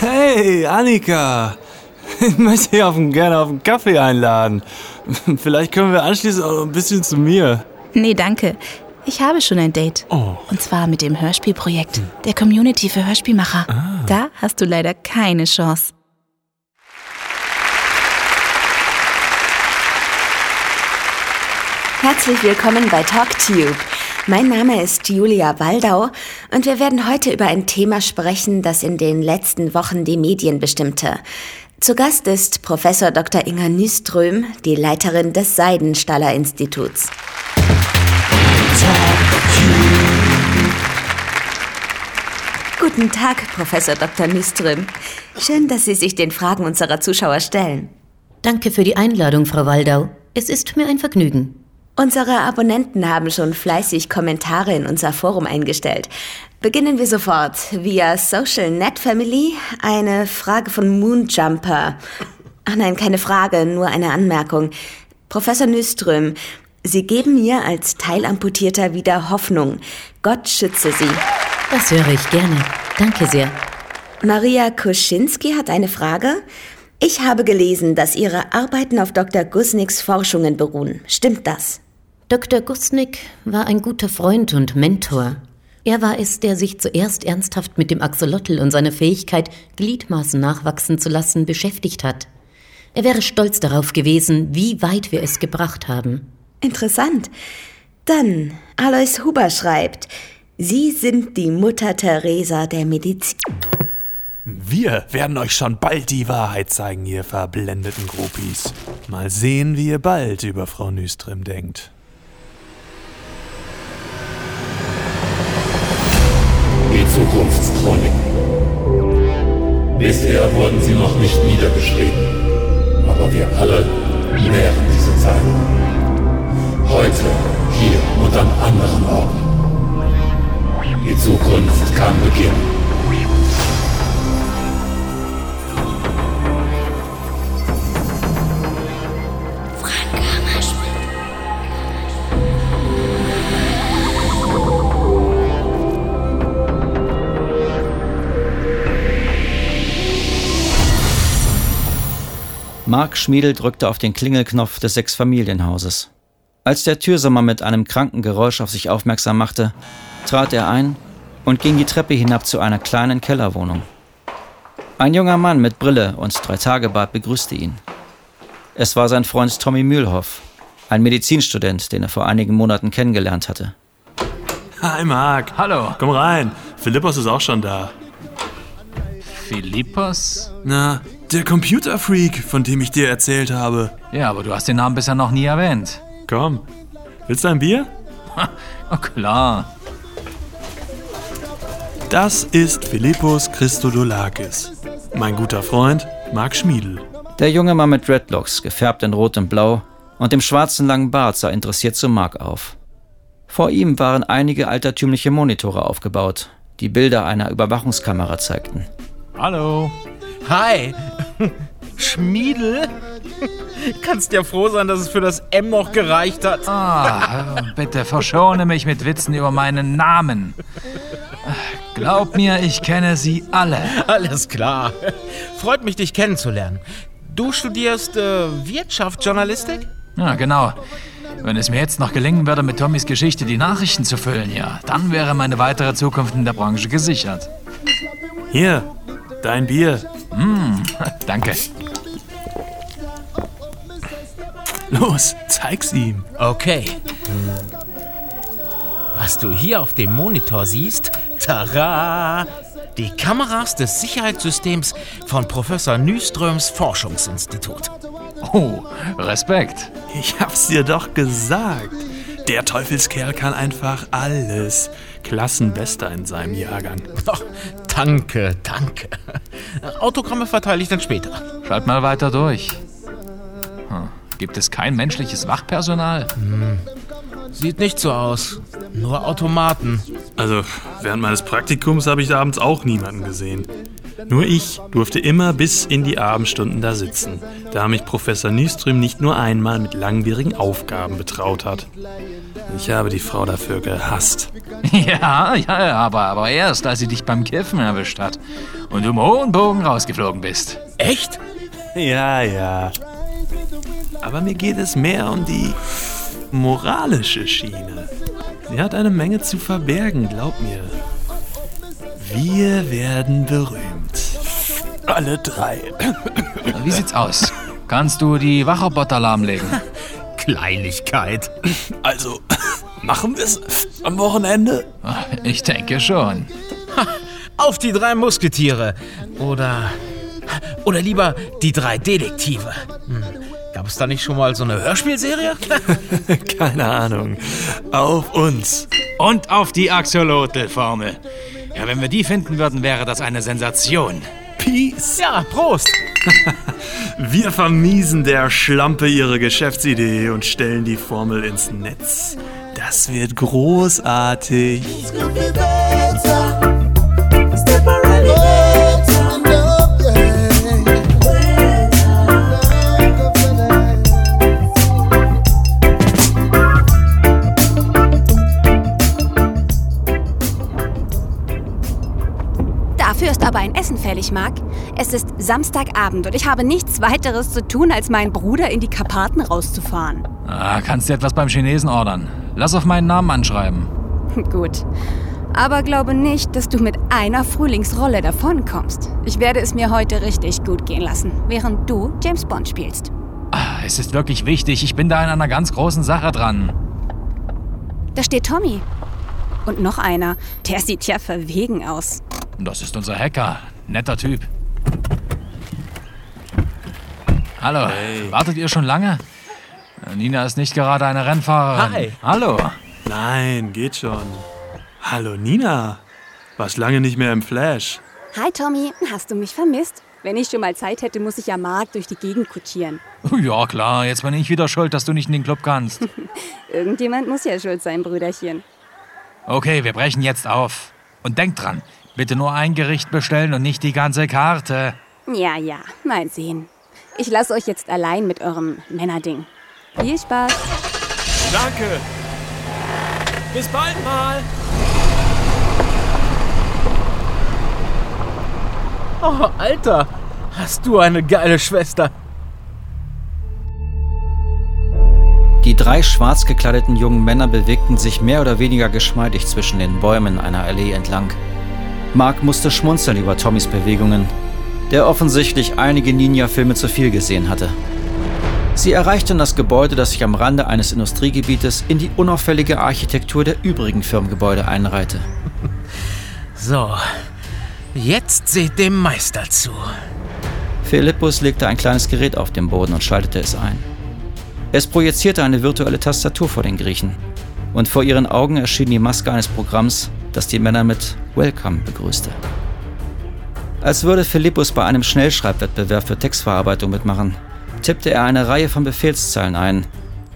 Hey, Annika! Ich möchte dich auf einen, gerne auf einen Kaffee einladen. Vielleicht können wir anschließend auch noch ein bisschen zu mir. Nee, danke. Ich habe schon ein Date. Oh. Und zwar mit dem Hörspielprojekt der Community für Hörspielmacher. Da hast du leider keine Chance. Herzlich willkommen bei TalkTube. Mein Name ist Julia Waldau und wir werden heute über ein Thema sprechen, das in den letzten Wochen die Medien bestimmte. Zu Gast ist Professor Dr. Inga Nyström, die Leiterin des Seidenstaller Instituts. Guten Tag, Professor Dr. Nyström. Schön, dass Sie sich den Fragen unserer Zuschauer stellen. Danke für die Einladung, Frau Waldau. Es ist mir ein Vergnügen. Unsere Abonnenten haben schon fleißig Kommentare in unser Forum eingestellt. Beginnen wir sofort via Social Net Family. Eine Frage von Moonjumper. Ach nein, keine Frage, nur eine Anmerkung. Professor Nyström, Sie geben mir als Teilamputierter wieder Hoffnung. Gott schütze Sie. Das höre ich gerne. Danke sehr. Maria Kuschinski hat eine Frage. Ich habe gelesen, dass Ihre Arbeiten auf Dr. Gusnicks Forschungen beruhen. Stimmt das? Dr. Gusnick war ein guter Freund und Mentor. Er war es, der sich zuerst ernsthaft mit dem Axolotl und seiner Fähigkeit, Gliedmaßen nachwachsen zu lassen, beschäftigt hat. Er wäre stolz darauf gewesen, wie weit wir es gebracht haben. Interessant. Dann, Alois Huber schreibt, Sie sind die Mutter Teresa der Medizin. Wir werden euch schon bald die Wahrheit zeigen, ihr verblendeten Groupies. Mal sehen, wie ihr bald über Frau Nyström denkt. Die Zukunftschronik. Bisher wurden sie noch nicht niedergeschrieben, aber wir alle nähren diese Zeit. Heute, hier und an anderen Orten. Die Zukunft kann beginnen. Mark Schmiedel drückte auf den Klingelknopf des Sechsfamilienhauses. Als der Türsommer mit einem kranken Geräusch auf sich aufmerksam machte, trat er ein und ging die Treppe hinab zu einer kleinen Kellerwohnung. Ein junger Mann mit Brille und Dreitagebart begrüßte ihn. Es war sein Freund Tommy Mühlhoff, ein Medizinstudent, den er vor einigen Monaten kennengelernt hatte. Hi, Marc. Hallo. Komm rein. Philippos ist auch schon da. Philippos? Na, der Computerfreak, von dem ich dir erzählt habe. Ja, aber du hast den Namen bisher noch nie erwähnt. Komm. Willst du ein Bier? Oh, klar. Das ist Philippos Christodoulakis. Mein guter Freund, Marc Schmiedel. Der junge Mann mit Dreadlocks, gefärbt in Rot und Blau, und dem schwarzen langen Bart sah interessiert zu Mark auf. Vor ihm waren einige altertümliche Monitore aufgebaut, die Bilder einer Überwachungskamera zeigten. Hallo. Hi. Schmiedel? Kannst ja froh sein, dass es für das M noch gereicht hat. Ah, bitte verschone mich mit Witzen über meinen Namen. Glaub mir, ich kenne sie alle. Alles klar. Freut mich, dich kennenzulernen. Du studierst äh, Wirtschaftsjournalistik? Ja, genau. Wenn es mir jetzt noch gelingen würde, mit Tommys Geschichte die Nachrichten zu füllen, ja, dann wäre meine weitere Zukunft in der Branche gesichert. Hier, dein Bier. Danke. Los, zeig's ihm. Okay. Was du hier auf dem Monitor siehst, tara! Die Kameras des Sicherheitssystems von Professor Nyströms Forschungsinstitut. Oh, Respekt. Ich hab's dir doch gesagt. Der Teufelskerl kann einfach alles. Klassenbester in seinem Jahrgang. Oh, danke, danke. Autogramme verteile ich dann später. Schalt mal weiter durch. Hm. Gibt es kein menschliches Wachpersonal? Sieht nicht so aus. Nur Automaten. Also, während meines Praktikums habe ich abends auch niemanden gesehen. Nur ich durfte immer bis in die Abendstunden da sitzen, da mich Professor Nyström nicht nur einmal mit langwierigen Aufgaben betraut hat. Ich habe die Frau dafür gehasst. Ja, ja, ja, aber, aber erst, als sie dich beim Kiffen erwischt hat und du im hohen Bogen rausgeflogen bist. Echt? Ja, ja. Aber mir geht es mehr um die moralische Schiene. Sie hat eine Menge zu verbergen, glaub mir. Wir werden berühmt. Alle drei. Wie sieht's aus? Kannst du die Wachroboter lahmlegen? Kleinigkeit. Also, machen wir es am Wochenende? Ich denke schon. Auf die drei Musketiere. Oder. Oder lieber die drei Detektive. Hm. Gab es da nicht schon mal so eine Hörspielserie? Keine Ahnung. Auf uns. Und auf die Axolotl-Formel. Ja, wenn wir die finden würden, wäre das eine Sensation. Peace. ja, Prost. Wir vermiesen der Schlampe ihre Geschäftsidee und stellen die Formel ins Netz. Das wird großartig. Dafür ist aber ein Essen fällig, Mark. Es ist Samstagabend und ich habe nichts weiteres zu tun, als meinen Bruder in die Karpaten rauszufahren. Ah, kannst du etwas beim Chinesen ordern? Lass auf meinen Namen anschreiben. Gut. Aber glaube nicht, dass du mit einer Frühlingsrolle davonkommst. Ich werde es mir heute richtig gut gehen lassen, während du James Bond spielst. Ah, Es ist wirklich wichtig. Ich bin da in einer ganz großen Sache dran. Da steht Tommy. Und noch einer. Der sieht ja verwegen aus. Das ist unser Hacker. Netter Typ. Hallo. Wartet ihr schon lange? Nina ist nicht gerade eine Rennfahrerin. Hi. Hallo. Nein, geht schon. Hallo Nina. Warst lange nicht mehr im Flash. Hi Tommy, hast du mich vermisst? Wenn ich schon mal Zeit hätte, muss ich ja Mark durch die Gegend kutschieren. Ja, klar. Jetzt bin ich wieder schuld, dass du nicht in den Club kannst. Irgendjemand muss ja schuld sein, Brüderchen. Okay, wir brechen jetzt auf. Und denkt dran, bitte nur ein Gericht bestellen und nicht die ganze Karte. Ja, ja, mal sehen. Ich lasse euch jetzt allein mit eurem Männerding. Viel Spaß. Danke. Bis bald mal. Oh, Alter. Hast du eine geile Schwester. Die drei schwarz gekleideten jungen Männer bewegten sich mehr oder weniger geschmeidig zwischen den Bäumen einer Allee entlang. Mark musste schmunzeln über Tommys Bewegungen, der offensichtlich einige Ninja-Filme zu viel gesehen hatte. Sie erreichten das Gebäude, das sich am Rande eines Industriegebietes in die unauffällige Architektur der übrigen Firmengebäude einreihte. So. Jetzt seht dem Meister zu. Philippus legte ein kleines Gerät auf den Boden und schaltete es ein. Es projizierte eine virtuelle Tastatur vor den Griechen. Und vor ihren Augen erschien die Maske eines Programms, das die Männer mit Welcome begrüßte. Als würde Philippus bei einem Schnellschreibwettbewerb für Textverarbeitung mitmachen, tippte er eine Reihe von Befehlszeilen ein,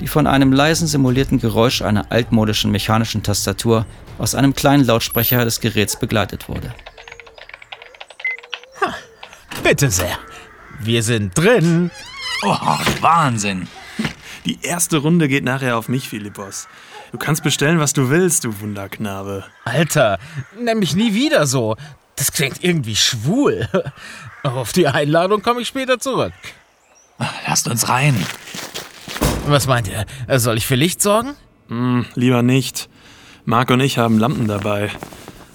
die von einem leisen simulierten Geräusch einer altmodischen mechanischen Tastatur aus einem kleinen Lautsprecher des Geräts begleitet wurde. Bitte sehr. Wir sind drin. Oh, Wahnsinn. Die erste Runde geht nachher auf mich, Philippos. Du kannst bestellen, was du willst, du Wunderknabe. Alter, nenn mich nie wieder so. Das klingt irgendwie schwul. Auf die Einladung komme ich später zurück. Lasst uns rein. Was meint ihr? Soll ich für Licht sorgen? Hm, lieber nicht. Marc und ich haben Lampen dabei.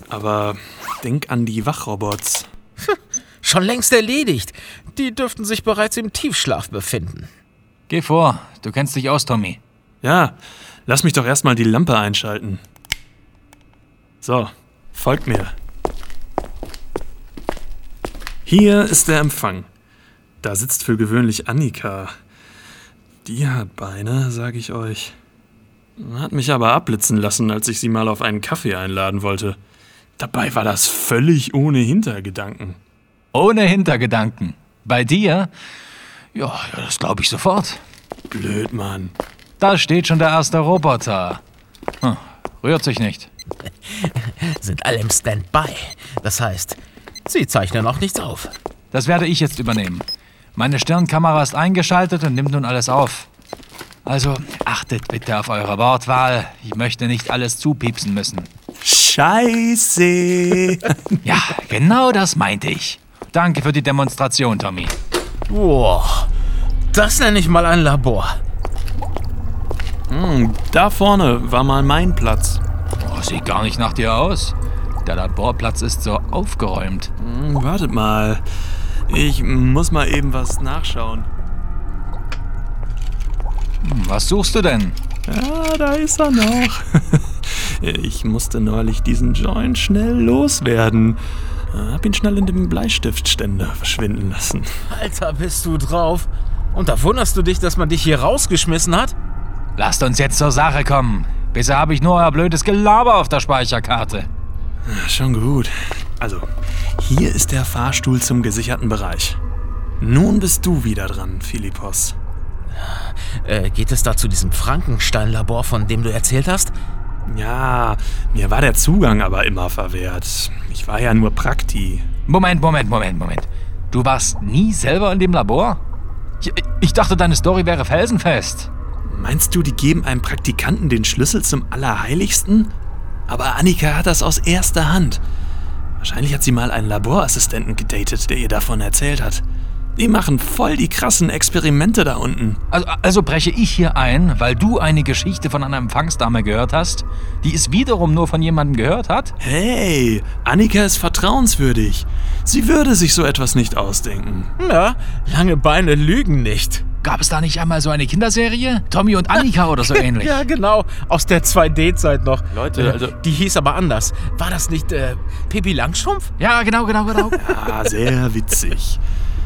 Aber denk an die Wachrobots. Schon längst erledigt. Die dürften sich bereits im Tiefschlaf befinden. Geh vor. Du kennst dich aus, Tommy. Ja, lass mich doch erstmal die Lampe einschalten. So, folgt mir. Hier ist der Empfang. Da sitzt für gewöhnlich Annika. Die hat Beine, sag ich euch. Hat mich aber abblitzen lassen, als ich sie mal auf einen Kaffee einladen wollte. Dabei war das völlig ohne Hintergedanken. Ohne Hintergedanken. Bei dir? Ja, das glaube ich sofort. Blöd, Mann. Da steht schon der erste Roboter. Hm, rührt sich nicht. Sind alle im Standby. Das heißt, sie zeichnen auch nichts auf. Das werde ich jetzt übernehmen. Meine Stirnkamera ist eingeschaltet und nimmt nun alles auf. Also achtet bitte auf eure Wortwahl. Ich möchte nicht alles zupiepsen müssen. Scheiße. Ja, genau das meinte ich. Danke für die Demonstration, Tommy. Boah, das nenne ich mal ein Labor. Hm, da vorne war mal mein Platz. Oh, sieht gar nicht nach dir aus. Der Laborplatz ist so aufgeräumt. Hm, wartet mal. Ich muss mal eben was nachschauen. Hm, Was suchst du denn? Ja, da ist er noch. Ich musste neulich diesen Joint schnell loswerden. Hab ihn schnell in dem Bleistiftständer verschwinden lassen. Alter, bist du drauf? Und da wunderst du dich, dass man dich hier rausgeschmissen hat? Lasst uns jetzt zur Sache kommen. Bisher habe ich nur euer blödes Gelaber auf der Speicherkarte. Schon gut. Also, hier ist der Fahrstuhl zum gesicherten Bereich. Nun bist du wieder dran, Philippos. Äh, geht es da zu diesem Frankenstein-Labor, von dem du erzählt hast? Ja, mir war der Zugang aber immer verwehrt. Ich war ja nur Prakti. Moment, Moment, Moment, Moment. Du warst nie selber in dem Labor? Ich, ich dachte, deine Story wäre felsenfest. Meinst du, die geben einem Praktikanten den Schlüssel zum Allerheiligsten? Aber Annika hat das aus erster Hand. Wahrscheinlich hat sie mal einen Laborassistenten gedatet, der ihr davon erzählt hat. Die machen voll die krassen Experimente da unten. Also, also breche ich hier ein, weil du eine Geschichte von einer Empfangsdame gehört hast, die es wiederum nur von jemandem gehört hat? Hey, Annika ist vertrauenswürdig. Sie würde sich so etwas nicht ausdenken. Ja, lange Beine lügen nicht. Gab es da nicht einmal so eine Kinderserie? Tommy und Annika oder so ähnlich? Ja, genau. Aus der 2D-Zeit noch. Leute, Äh, also- Die hieß aber anders. War das nicht äh, Pippi Langstrumpf? Ja, genau, genau, genau. Ah, sehr witzig.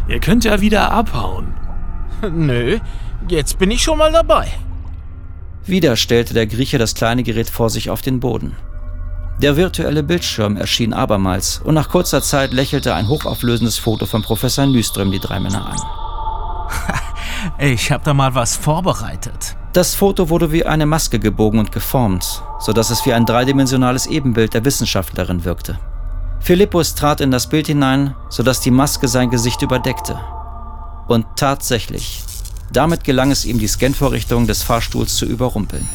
Ihr könnt ja wieder abhauen. Nö, jetzt bin ich schon mal dabei. Wieder stellte der Grieche das kleine Gerät vor sich auf den Boden. Der virtuelle Bildschirm erschien abermals und nach kurzer Zeit lächelte ein hochauflösendes Foto von Professor Nyström die drei Männer an. Ich hab da mal was vorbereitet. Das Foto wurde wie eine Maske gebogen und geformt, sodass es wie ein dreidimensionales Ebenbild der Wissenschaftlerin wirkte. Philippus trat in das Bild hinein, sodass die Maske sein Gesicht überdeckte. Und tatsächlich, damit gelang es ihm, die Scanvorrichtung des Fahrstuhls zu überrumpeln.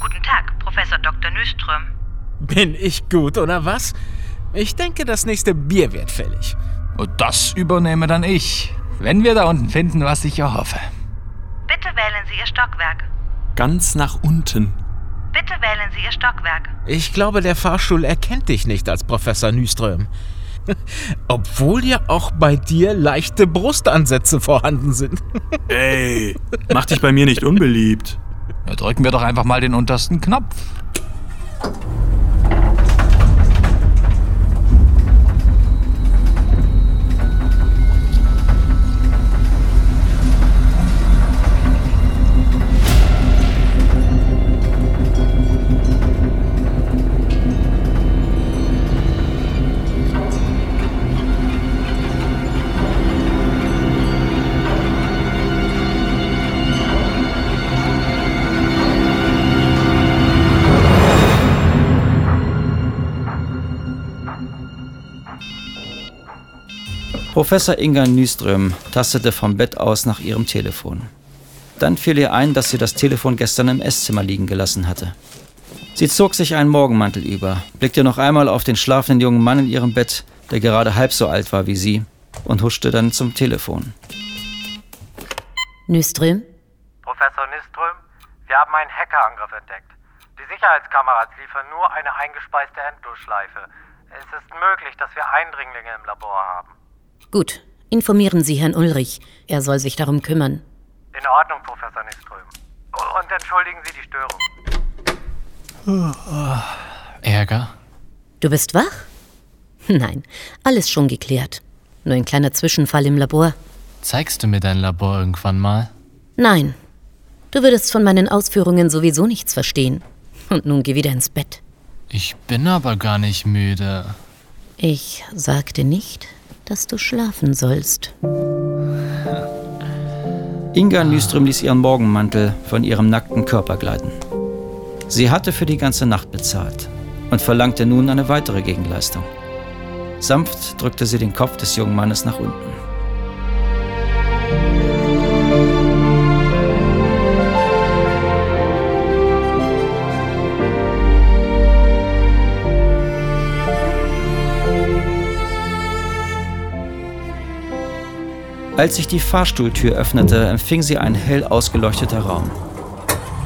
Guten Tag, Professor Dr. Nyström. Bin ich gut, oder was? Ich denke, das nächste Bier wird fällig. Und das übernehme dann ich, wenn wir da unten finden, was ich erhoffe. Bitte wählen Sie Ihr Stockwerk. Ganz nach unten. Bitte wählen Sie Ihr Stockwerk. Ich glaube, der Fahrstuhl erkennt dich nicht als Professor Nyström. Obwohl ja auch bei dir leichte Brustansätze vorhanden sind. Ey, mach dich bei mir nicht unbeliebt. Ja, drücken wir doch einfach mal den untersten Knopf. Professor Inga Nyström tastete vom Bett aus nach ihrem Telefon. Dann fiel ihr ein, dass sie das Telefon gestern im Esszimmer liegen gelassen hatte. Sie zog sich einen Morgenmantel über, blickte noch einmal auf den schlafenden jungen Mann in ihrem Bett, der gerade halb so alt war wie sie, und huschte dann zum Telefon. Nyström? Professor Nyström, wir haben einen Hackerangriff entdeckt. Die Sicherheitskameras liefern nur eine eingespeiste Endlosschleife. Es ist möglich, dass wir Eindringlinge im Labor haben. Gut, informieren Sie Herrn Ulrich. Er soll sich darum kümmern. In Ordnung, Professor Nyström. Und entschuldigen Sie die Störung. Ärger? Du bist wach? Nein, alles schon geklärt. Nur ein kleiner Zwischenfall im Labor. Zeigst du mir dein Labor irgendwann mal? Nein, du würdest von meinen Ausführungen sowieso nichts verstehen. Und nun geh wieder ins Bett. Ich bin aber gar nicht müde. Ich sagte nicht, dass du schlafen sollst. Inga Nyström ließ ihren Morgenmantel von ihrem nackten Körper gleiten. Sie hatte für die ganze Nacht bezahlt und verlangte nun eine weitere Gegenleistung. Sanft drückte sie den Kopf des jungen Mannes nach unten. Als sich die Fahrstuhltür öffnete, empfing sie ein hell ausgeleuchteter Raum.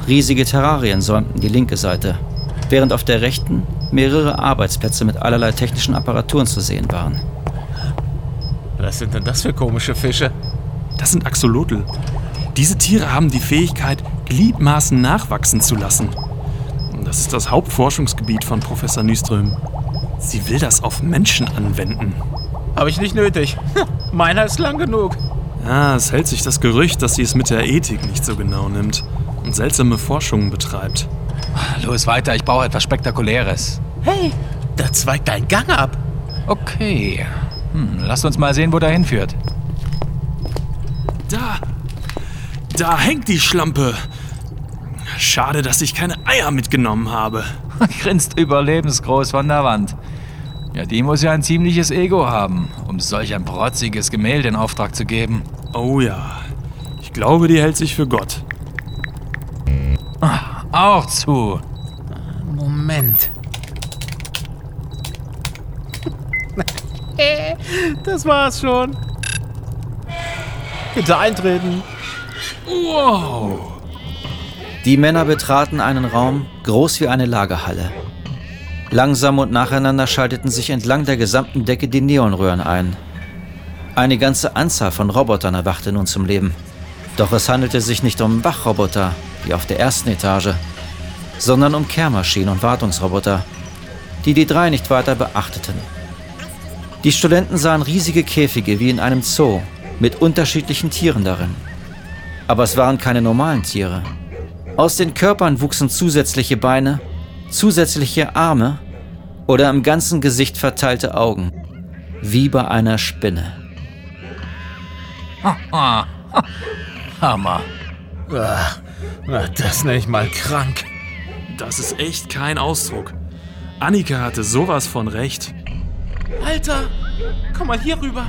Riesige Terrarien säumten die linke Seite, während auf der rechten mehrere Arbeitsplätze mit allerlei technischen Apparaturen zu sehen waren. Was sind denn das für komische Fische? Das sind Axolotl. Diese Tiere haben die Fähigkeit, Gliedmaßen nachwachsen zu lassen. Das ist das Hauptforschungsgebiet von Professor Nyström. Sie will das auf Menschen anwenden. Habe ich nicht nötig. Meiner ist lang genug. Ja, es hält sich das Gerücht, dass sie es mit der Ethik nicht so genau nimmt und seltsame Forschungen betreibt. Los weiter, ich brauche etwas Spektakuläres. Hey, da zweigt ein Gang ab. Okay. Hm, lasst uns mal sehen, wo der hinführt. Da! Da hängt die Schlampe! Schade, dass ich keine Eier mitgenommen habe. Grinst überlebensgroß von der Wand. Ja, die muss ja ein ziemliches Ego haben, um solch ein protziges Gemälde in Auftrag zu geben. Oh ja. Ich glaube, die hält sich für Gott. Ah, auch zu. Moment. Das war's schon. Bitte eintreten. Wow! Die Männer betraten einen Raum, groß wie eine Lagerhalle. Langsam und nacheinander schalteten sich entlang der gesamten Decke die Neonröhren ein. Eine ganze Anzahl von Robotern erwachte nun zum Leben. Doch es handelte sich nicht um Wachroboter, wie auf der ersten Etage, sondern um Kehrmaschinen und Wartungsroboter, die die drei nicht weiter beachteten. Die Studenten sahen riesige Käfige wie in einem Zoo mit unterschiedlichen Tieren darin. Aber es waren keine normalen Tiere. Aus den Körpern wuchsen zusätzliche Beine, zusätzliche Arme oder im ganzen Gesicht verteilte Augen, wie bei einer Spinne. Hammer. Das nenne ich mal krank. Das ist echt kein Ausdruck. Annika hatte sowas von recht. Alter, komm mal hier rüber.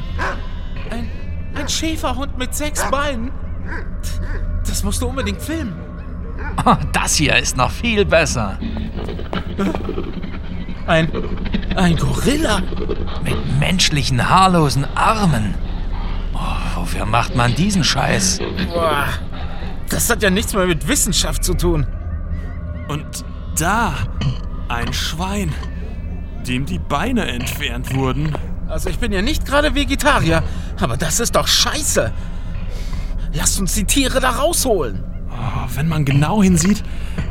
Ein, ein Schäferhund mit sechs Beinen. Das musst du unbedingt filmen. Oh, das hier ist noch viel besser. Ein, ein Gorilla. Mit menschlichen, haarlosen Armen. Oh, wofür macht man diesen Scheiß? Boah, das hat ja nichts mehr mit Wissenschaft zu tun. Und da ein Schwein, dem die Beine entfernt wurden. Also ich bin ja nicht gerade Vegetarier, aber das ist doch scheiße. Lasst uns die Tiere da rausholen. Oh, wenn man genau hinsieht,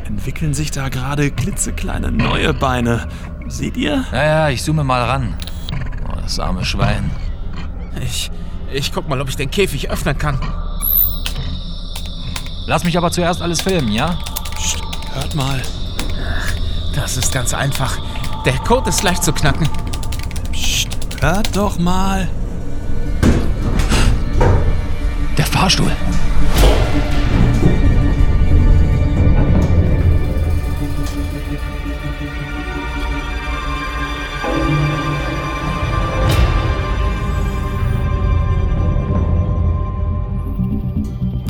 entwickeln sich da gerade klitzekleine neue Beine. Seht ihr? Ja, ja, ich zoome mal ran. Oh, das arme Schwein. Ich, ich guck mal, ob ich den Käfig öffnen kann. Lass mich aber zuerst alles filmen, ja? Psst, hört mal. Das ist ganz einfach. Der Code ist leicht zu knacken. Psst, hört doch mal. Der Fahrstuhl.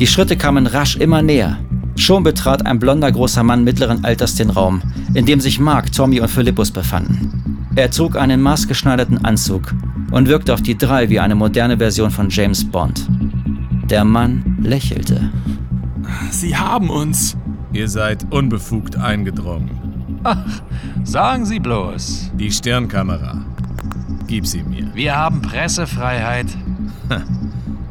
Die Schritte kamen rasch immer näher. Schon betrat ein blonder großer Mann mittleren Alters den Raum, in dem sich Mark, Tommy und Philippus befanden. Er trug einen maßgeschneiderten Anzug und wirkte auf die drei wie eine moderne Version von James Bond. Der Mann lächelte. Sie haben uns. Ihr seid unbefugt eingedrungen. Ach, sagen Sie bloß. Die Stirnkamera. Gib sie mir. Wir haben Pressefreiheit.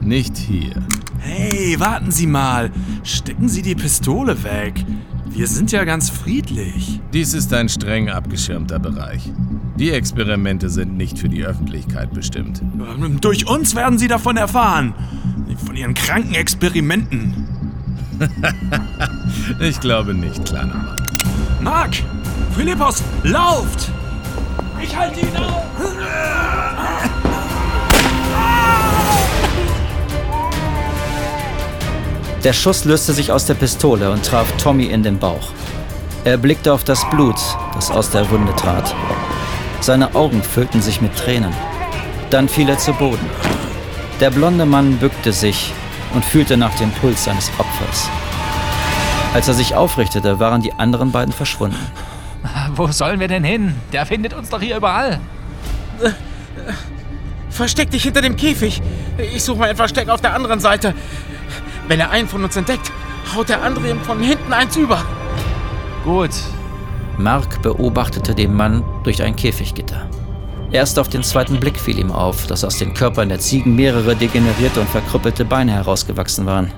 Nicht hier. Hey, warten Sie mal. Stecken Sie die Pistole weg. Wir sind ja ganz friedlich. Dies ist ein streng abgeschirmter Bereich. Die Experimente sind nicht für die Öffentlichkeit bestimmt. Ähm, Durch uns werden Sie davon erfahren. Von Ihren kranken Experimenten. ich glaube nicht, kleiner Mann. Mark! Philippus, lauft! Ich halte ihn auf! Der Schuss löste sich aus der Pistole und traf Tommy in den Bauch. Er blickte auf das Blut, das aus der Wunde trat. Seine Augen füllten sich mit Tränen. Dann fiel er zu Boden. Der blonde Mann bückte sich und fühlte nach dem Puls seines Opfers. Als er sich aufrichtete, waren die anderen beiden verschwunden. Wo sollen wir denn hin? Der findet uns doch hier überall. Versteck dich hinter dem Käfig. Ich suche mal ein Versteck auf der anderen Seite. Wenn er einen von uns entdeckt, haut der andere ihm von hinten eins über. Gut. Mark beobachtete den Mann durch ein Käfiggitter. Erst auf den zweiten Blick fiel ihm auf, dass aus den Körpern der Ziegen mehrere degenerierte und verkrüppelte Beine herausgewachsen waren,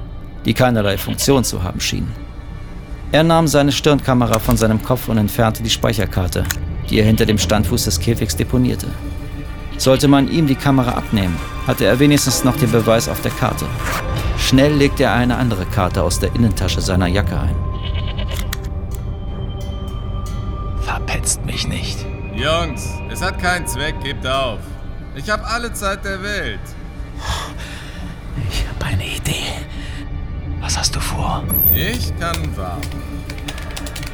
die keinerlei Funktion zu haben schienen. Er nahm seine Stirnkamera von seinem Kopf und entfernte die Speicherkarte, die er hinter dem Standfuß des Käfigs deponierte. Sollte man ihm die Kamera abnehmen, hatte er wenigstens noch den Beweis auf der Karte. Schnell legte er eine andere Karte aus der Innentasche seiner Jacke ein. Verpetzt mich nicht. Jungs, es hat keinen Zweck, gebt auf. Ich habe alle Zeit der Welt. Ich habe eine Idee. Was hast du vor? Ich kann warten.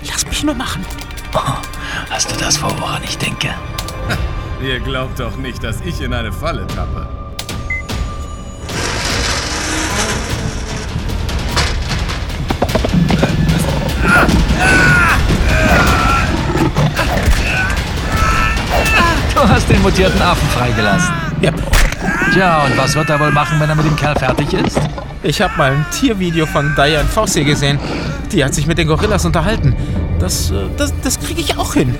Lass mich nur machen. Oh, hast du das vor, woran ich denke? Ihr glaubt doch nicht, dass ich in eine Falle tappe. Du hast den mutierten Affen freigelassen. Ja. Tja, und was wird er wohl machen, wenn er mit dem Kerl fertig ist? Ich habe mal ein Tiervideo von Diane Fossey gesehen. Die hat sich mit den Gorillas unterhalten. Das, äh, das, das kriege ich auch hin.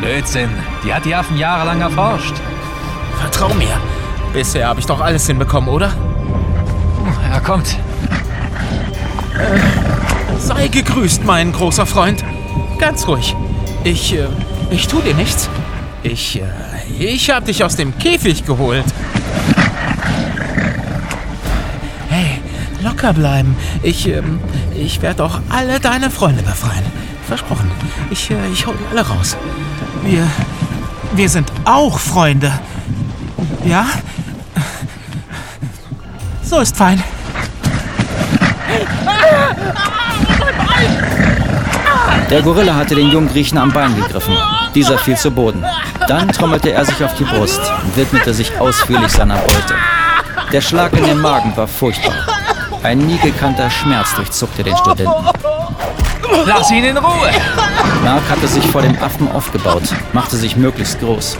Blödsinn. Die hat die Affen jahrelang erforscht. Vertrau mir. Bisher habe ich doch alles hinbekommen, oder? Er kommt. Sei gegrüßt, mein großer Freund. Ganz ruhig. Ich, äh, ich tu dir nichts. Ich, äh, ich hab dich aus dem Käfig geholt. Hey, locker bleiben. Ich, ähm, ich werde auch alle deine Freunde befreien. Versprochen. Ich, äh, ich hol alle raus. Wir, wir sind auch Freunde. Ja? So ist fein. Der Gorilla hatte den jungen Griechen am Bein gegriffen. Dieser fiel zu Boden. Dann trommelte er sich auf die Brust und widmete sich ausführlich seiner Beute. Der Schlag in den Magen war furchtbar. Ein nie gekannter Schmerz durchzuckte den Studenten. Lass ihn in Ruhe! Mark hatte sich vor dem Affen aufgebaut, machte sich möglichst groß.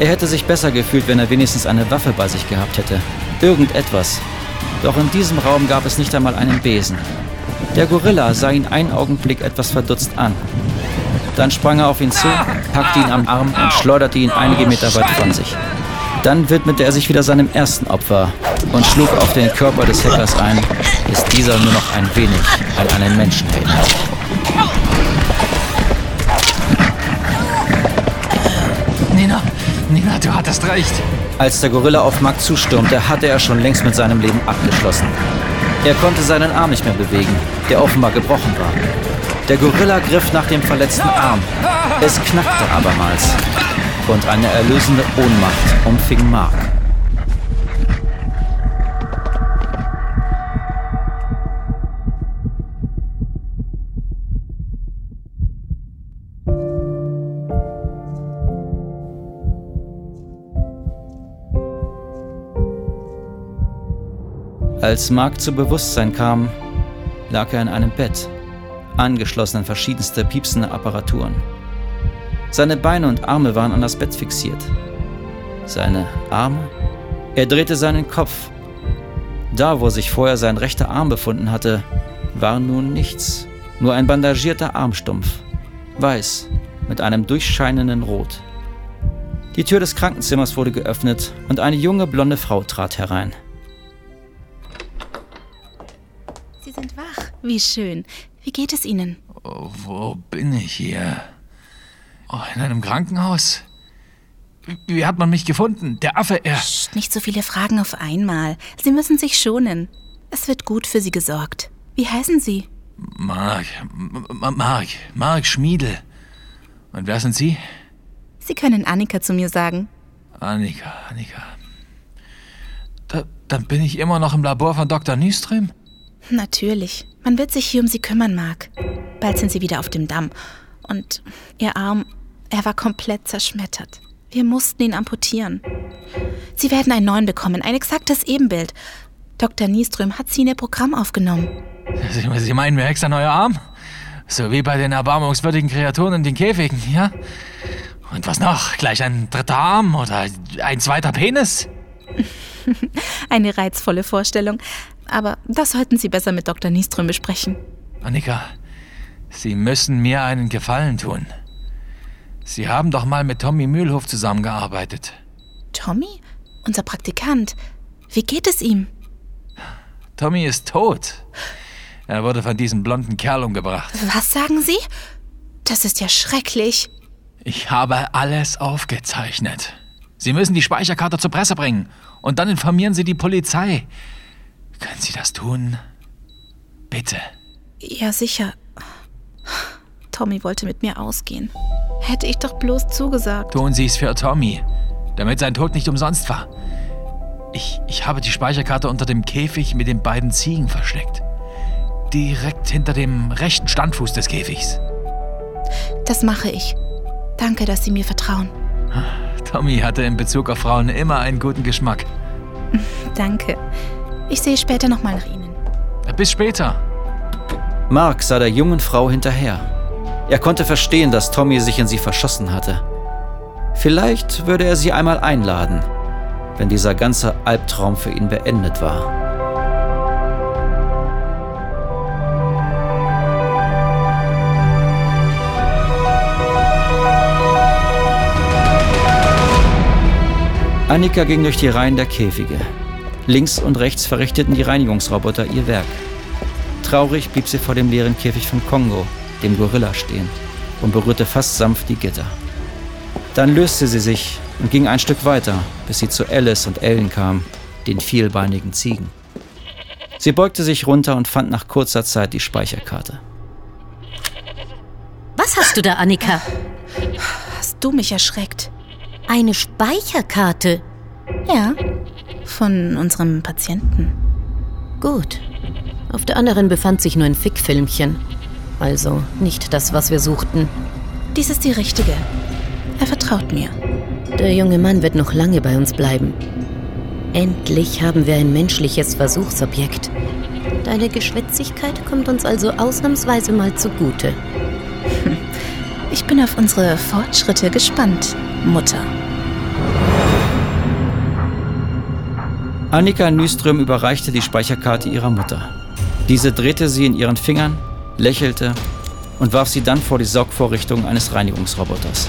Er hätte sich besser gefühlt, wenn er wenigstens eine Waffe bei sich gehabt hätte. Irgendetwas. Doch in diesem Raum gab es nicht einmal einen Besen. Der Gorilla sah ihn einen Augenblick etwas verdutzt an. Dann sprang er auf ihn zu, packte ihn am Arm und schleuderte ihn einige Meter weit von sich. Dann widmete er sich wieder seinem ersten Opfer und schlug auf den Körper des Hackers ein, bis dieser nur noch ein wenig an einen Menschen erinnert. Nina, Nina, du hattest recht. Als der Gorilla auf Mark zustürmte, hatte er schon längst mit seinem Leben abgeschlossen. Er konnte seinen Arm nicht mehr bewegen, der offenbar gebrochen war. Der Gorilla griff nach dem verletzten Arm. Es knackte abermals. Und eine erlösende Ohnmacht umfing Mark. Als Mark zu Bewusstsein kam, lag er in einem Bett, angeschlossen an verschiedenste piepsende Apparaturen. Seine Beine und Arme waren an das Bett fixiert. Seine Arme? Er drehte seinen Kopf. Da, wo sich vorher sein rechter Arm befunden hatte, war nun nichts, nur ein bandagierter Armstumpf, weiß, mit einem durchscheinenden Rot. Die Tür des Krankenzimmers wurde geöffnet und eine junge blonde Frau trat herein. Sie sind wach. Wie schön. Wie geht es Ihnen? Oh, wo bin ich hier? Oh, in einem Krankenhaus? Wie, hat man mich gefunden? Der Affe, er. Psst, nicht so viele Fragen auf einmal. Sie müssen sich schonen. Es wird gut für Sie gesorgt. Wie heißen Sie? Mark. Mark. Mark Schmiedel. Und wer sind Sie? Sie können Annika zu mir sagen. Annika, Annika. Da, dann bin ich immer noch im Labor von Dr. Nyström? Natürlich. Man wird sich hier um Sie kümmern, Mark. Bald sind Sie wieder auf dem Damm. Und Ihr Arm, er war komplett zerschmettert. Wir mussten ihn amputieren. Sie werden einen neuen bekommen, ein exaktes Ebenbild. Dr. Nieström hat Sie in Ihr Programm aufgenommen. Sie, Sie meinen mir extra neuer Arm? So wie bei den erbarmungswürdigen Kreaturen in den Käfigen, ja? Und was noch? Gleich ein dritter Arm oder ein zweiter Penis? Eine reizvolle Vorstellung. Aber das sollten Sie besser mit Dr. Nieström besprechen. Annika, Sie müssen mir einen Gefallen tun. Sie haben doch mal mit Tommy Mühlhof zusammengearbeitet. Tommy? Unser Praktikant. Wie geht es ihm? Tommy ist tot. Er wurde von diesem blonden Kerl umgebracht. Was sagen Sie? Das ist ja schrecklich. Ich habe alles aufgezeichnet. Sie müssen die Speicherkarte zur Presse bringen und dann informieren Sie die Polizei. Können Sie das tun? Bitte. Ja, sicher. Tommy wollte mit mir ausgehen. Hätte ich doch bloß zugesagt. Tun Sie es für Tommy, damit sein Tod nicht umsonst war. Ich, ich habe die Speicherkarte unter dem Käfig mit den beiden Ziegen versteckt. Direkt hinter dem rechten Standfuß des Käfigs. Das mache ich. Danke, dass Sie mir vertrauen. Tommy hatte in Bezug auf Frauen immer einen guten Geschmack. Danke. Ich sehe später nochmal nach Ihnen. Bis später. Mark sah der jungen Frau hinterher. Er konnte verstehen, dass Tommy sich in sie verschossen hatte. Vielleicht würde er sie einmal einladen, wenn dieser ganze Albtraum für ihn beendet war. Annika ging durch die Reihen der Käfige. Links und rechts verrichteten die Reinigungsroboter ihr Werk. Traurig blieb sie vor dem leeren Käfig von Kongo, dem Gorilla, stehen und berührte fast sanft die Gitter. Dann löste sie sich und ging ein Stück weiter, bis sie zu Alice und Ellen kam, den vielbeinigen Ziegen. Sie beugte sich runter und fand nach kurzer Zeit die Speicherkarte. Was hast du da, Annika? Hast du mich erschreckt? Eine Speicherkarte? Ja, von unserem Patienten. Gut. Auf der anderen befand sich nur ein Fickfilmchen. Also nicht das, was wir suchten. Dies ist die richtige. Er vertraut mir. Der junge Mann wird noch lange bei uns bleiben. Endlich haben wir ein menschliches Versuchsobjekt. Deine Geschwätzigkeit kommt uns also ausnahmsweise mal zugute. Ich bin auf unsere Fortschritte gespannt, Mutter. Annika Nyström überreichte die Speicherkarte ihrer Mutter. Diese drehte sie in ihren Fingern, lächelte und warf sie dann vor die Saugvorrichtung eines Reinigungsroboters.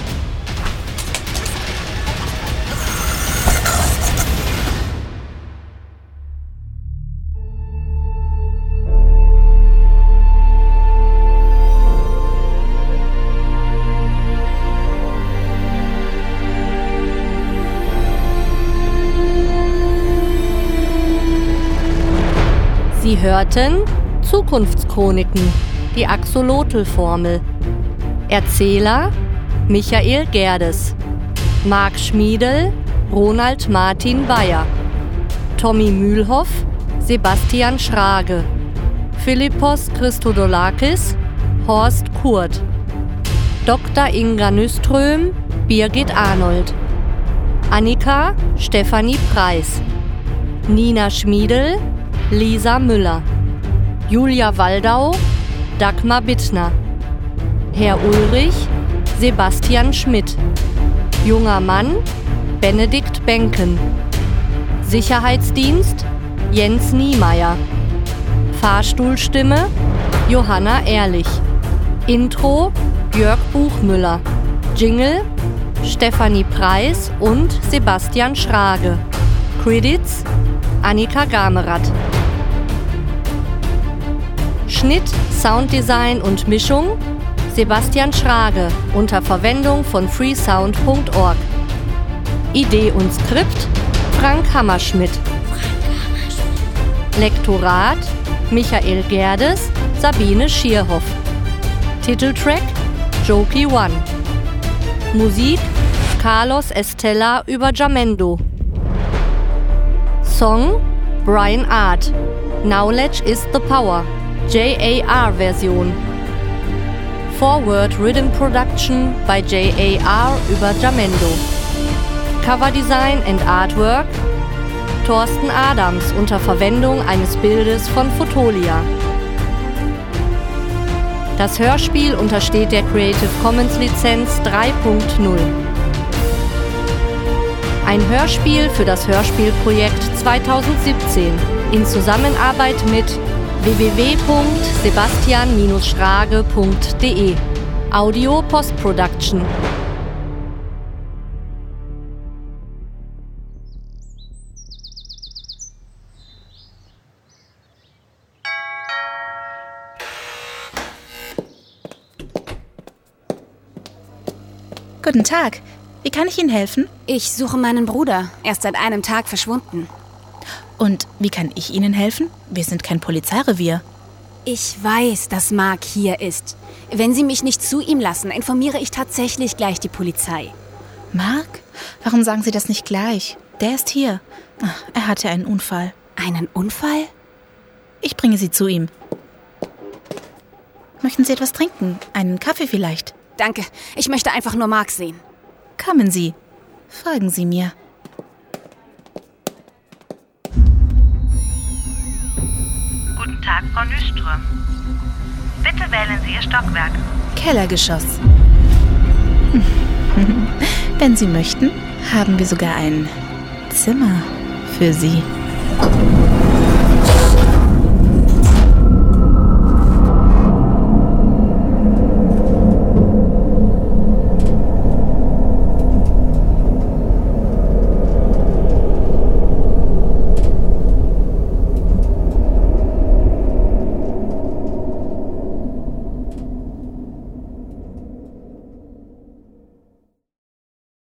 Hörten Zukunftschroniken, die Axolotl-Formel. Erzähler Michael Gerdes. Marc Schmiedel, Ronald Martin Bayer. Tommy Mühlhoff, Sebastian Schrage. Philippos Christodolakis, Horst Kurt. Dr. Inga Nüström, Birgit Arnold. Annika Stefanie Preis. Nina Schmiedel, Lisa Müller. Julia Waldau, Dagmar Bittner. Herr Ulrich, Sebastian Schmidt. Junger Mann, Benedikt Benken. Sicherheitsdienst, Jens Niemeyer. Fahrstuhlstimme, Johanna Ehrlich. Intro, Jörg Buchmüller. Jingle, Stefanie Preis und Sebastian Schrage. Credits, Annika Gamerath. Schnitt, Sounddesign und Mischung Sebastian Schrage unter Verwendung von freesound.org. Idee und Skript Frank Hammerschmidt. Lektorat Michael Gerdes, Sabine Schierhoff. Titeltrack Jokey One. Musik Carlos Estella über Jamendo. Song Brian Art. Knowledge is the Power. JAR-Version. Forward Rhythm Production bei JAR über Jamendo. Cover Design and Artwork Thorsten Adams unter Verwendung eines Bildes von Fotolia. Das Hörspiel untersteht der Creative Commons Lizenz 3.0. Ein Hörspiel für das Hörspielprojekt 2017 in Zusammenarbeit mit www.sebastian-schrage.de Audio Post Production Guten Tag. Wie kann ich Ihnen helfen? Ich suche meinen Bruder. Er ist seit einem Tag verschwunden. Und wie kann ich Ihnen helfen? Wir sind kein Polizeirevier. Ich weiß, dass Mark hier ist. Wenn Sie mich nicht zu ihm lassen, informiere ich tatsächlich gleich die Polizei. Mark? Warum sagen Sie das nicht gleich? Der ist hier. Ach, Er hatte einen Unfall. Einen Unfall? Ich bringe Sie zu ihm. Möchten Sie etwas trinken? Einen Kaffee vielleicht? Danke. Ich möchte einfach nur Mark sehen. Kommen Sie. Folgen Sie mir. Nyström. Bitte wählen Sie Ihr Stockwerk. Kellergeschoss. Wenn Sie möchten, haben wir sogar ein Zimmer für Sie.